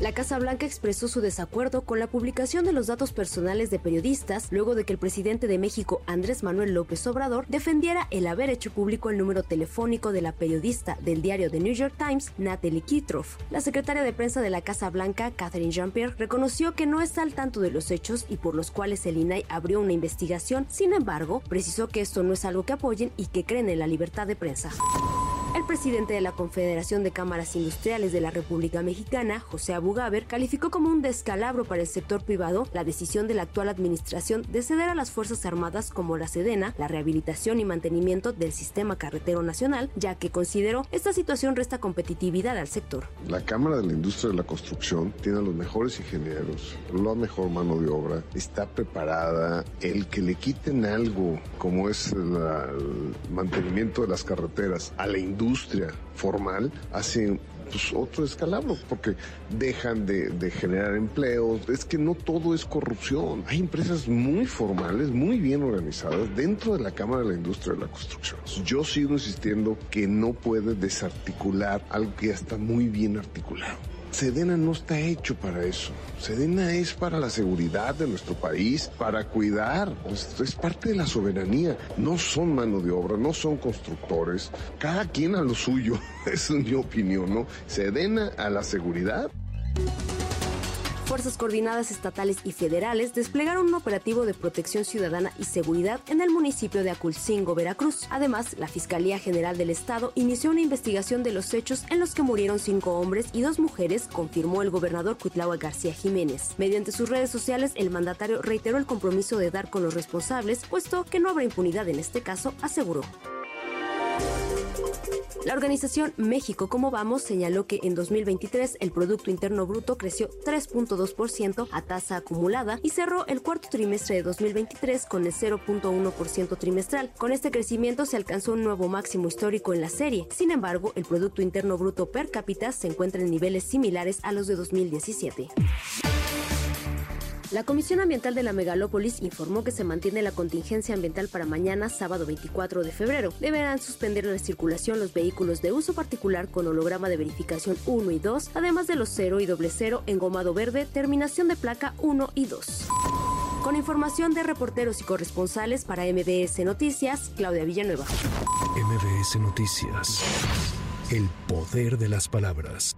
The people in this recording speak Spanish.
La Casa Blanca expresó su desacuerdo con la publicación de los datos personales de periodistas luego de que el presidente de México, Andrés Manuel López Obrador, defendiera el haber hecho público el número telefónico de la periodista del diario The New York Times, Natalie Kitroff. La secretaria de prensa de la Casa Blanca, Catherine Jean-Pierre, reconoció que no está al tanto de los hechos y por los cuales el INAI abrió una investigación. Sin embargo, precisó que esto no es algo que apoyen y que creen en la libertad de prensa. El presidente de la Confederación de Cámaras Industriales de la República Mexicana, José Abugaber, calificó como un descalabro para el sector privado la decisión de la actual administración de ceder a las Fuerzas Armadas como la Sedena la rehabilitación y mantenimiento del sistema carretero nacional, ya que consideró esta situación resta competitividad al sector. La Cámara de la Industria de la Construcción tiene a los mejores ingenieros, la mejor mano de obra, está preparada. El que le quiten algo como es el mantenimiento de las carreteras a la industria industria formal hace pues, otro escalabro, porque dejan de, de, generar empleos. Es que no todo es corrupción. Hay empresas muy formales, muy bien organizadas dentro de la Cámara de la Industria de la Construcción. Yo sigo insistiendo que no puede desarticular algo que ya está muy bien articulado. Sedena no está hecho para eso. Sedena es para la seguridad de nuestro país, para cuidar. Es parte de la soberanía. No son mano de obra, no son constructores. Cada quien a lo suyo. es mi opinión, ¿no? Sedena a la seguridad Fuerzas coordinadas estatales y federales desplegaron un operativo de protección ciudadana y seguridad en el municipio de Aculcingo, Veracruz. Además, la Fiscalía General del Estado inició una investigación de los hechos en los que murieron cinco hombres y dos mujeres, confirmó el gobernador Cuitlahua García Jiménez. Mediante sus redes sociales, el mandatario reiteró el compromiso de dar con los responsables, puesto que no habrá impunidad en este caso, aseguró. La organización México Como Vamos señaló que en 2023 el Producto Interno Bruto creció 3.2% a tasa acumulada y cerró el cuarto trimestre de 2023 con el 0.1% trimestral. Con este crecimiento se alcanzó un nuevo máximo histórico en la serie. Sin embargo, el Producto Interno Bruto per cápita se encuentra en niveles similares a los de 2017. La Comisión Ambiental de la Megalópolis informó que se mantiene la contingencia ambiental para mañana, sábado 24 de febrero. Deberán suspender la circulación los vehículos de uso particular con holograma de verificación 1 y 2, además de los 0 y doble 0 engomado verde, terminación de placa 1 y 2. Con información de reporteros y corresponsales para MBS Noticias, Claudia Villanueva. MBS Noticias. El poder de las palabras.